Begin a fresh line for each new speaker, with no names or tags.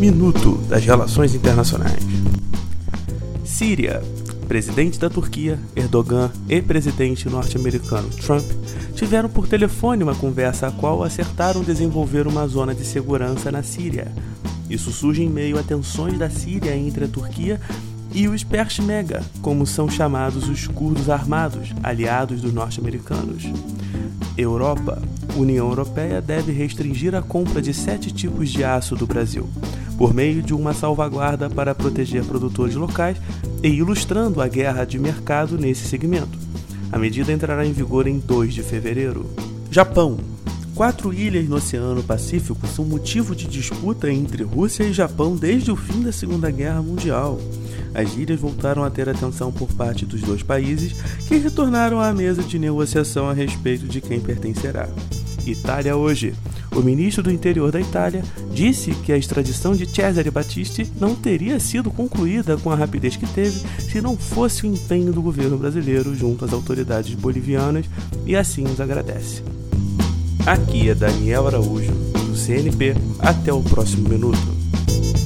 Minuto das Relações Internacionais. Síria. Presidente da Turquia, Erdogan, e presidente norte-americano Trump tiveram por telefone uma conversa a qual acertaram desenvolver uma zona de segurança na Síria. Isso surge em meio a tensões da Síria entre a Turquia e os Peshmerga, como são chamados os curdos armados, aliados dos norte-americanos. Europa. União Europeia deve restringir a compra de sete tipos de aço do Brasil, por meio de uma salvaguarda para proteger produtores locais e ilustrando a guerra de mercado nesse segmento. A medida entrará em vigor em 2 de fevereiro. Japão. Quatro ilhas no Oceano Pacífico são motivo de disputa entre Rússia e Japão desde o fim da Segunda Guerra Mundial as ilhas voltaram a ter atenção por parte dos dois países, que retornaram à mesa de negociação a respeito de quem pertencerá. Itália hoje. O ministro do interior da Itália disse que a extradição de Cesare Battisti não teria sido concluída com a rapidez que teve se não fosse o empenho do governo brasileiro junto às autoridades bolivianas e assim os agradece. Aqui é Daniel Araújo, do CNP. Até o próximo minuto.